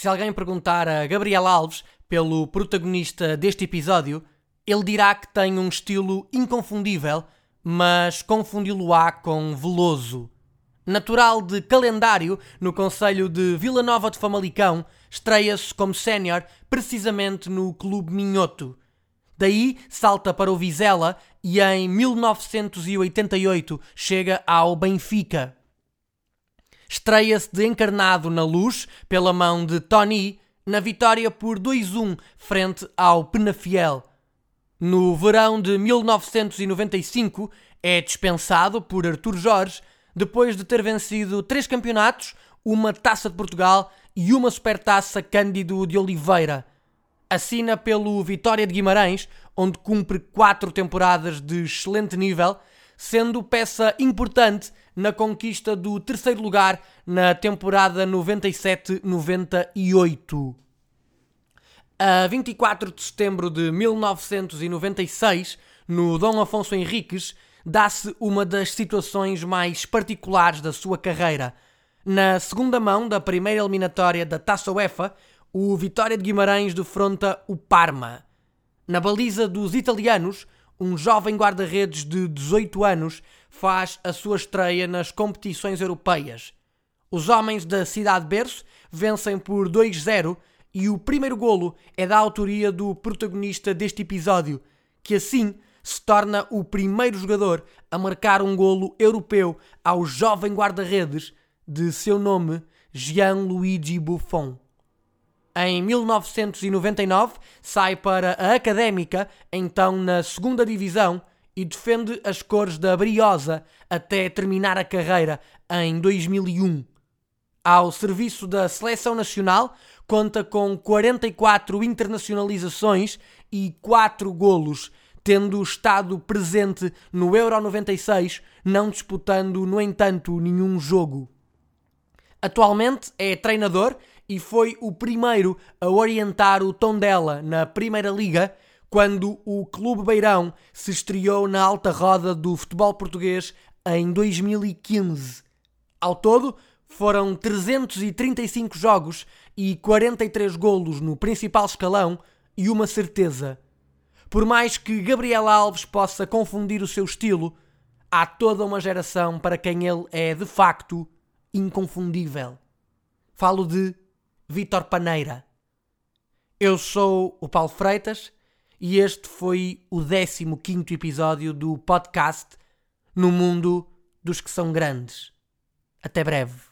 se alguém perguntar a Gabriel Alves pelo protagonista deste episódio, ele dirá que tem um estilo inconfundível, mas confundi-lo-á com Veloso. Natural de calendário no Conselho de Vila Nova de Famalicão, estreia-se como sénior precisamente no Clube Minhoto. Daí salta para o Vizela e em 1988 chega ao Benfica. Estreia-se de encarnado na luz pela mão de Tony na vitória por 2-1 frente ao Penafiel. No verão de 1995 é dispensado por Artur Jorge depois de ter vencido três campeonatos, uma Taça de Portugal e uma Supertaça Cândido de Oliveira assina pelo Vitória de Guimarães, onde cumpre quatro temporadas de excelente nível, sendo peça importante na conquista do terceiro lugar na temporada 97-98. A 24 de setembro de 1996, no Dom Afonso Henriques, dá-se uma das situações mais particulares da sua carreira. Na segunda mão da primeira eliminatória da Taça UEFA, o Vitória de Guimarães defronta o Parma. Na baliza dos italianos, um jovem guarda-redes de 18 anos faz a sua estreia nas competições europeias. Os homens da Cidade Berço vencem por 2-0 e o primeiro golo é da autoria do protagonista deste episódio, que assim se torna o primeiro jogador a marcar um golo europeu ao jovem guarda-redes de seu nome Gianluigi Buffon. Em 1999 sai para a Académica, então na segunda divisão, e defende as cores da Briosa até terminar a carreira em 2001. Ao serviço da Seleção Nacional, conta com 44 internacionalizações e 4 golos, tendo estado presente no Euro 96, não disputando, no entanto, nenhum jogo. Atualmente é treinador e foi o primeiro a orientar o Tondela na Primeira Liga quando o Clube Beirão se estreou na alta roda do futebol português em 2015. Ao todo, foram 335 jogos e 43 golos no principal escalão e uma certeza. Por mais que Gabriel Alves possa confundir o seu estilo, há toda uma geração para quem ele é de facto inconfundível. Falo de Vítor Paneira. Eu sou o Paulo Freitas e este foi o 15 episódio do podcast No Mundo dos que são grandes. Até breve.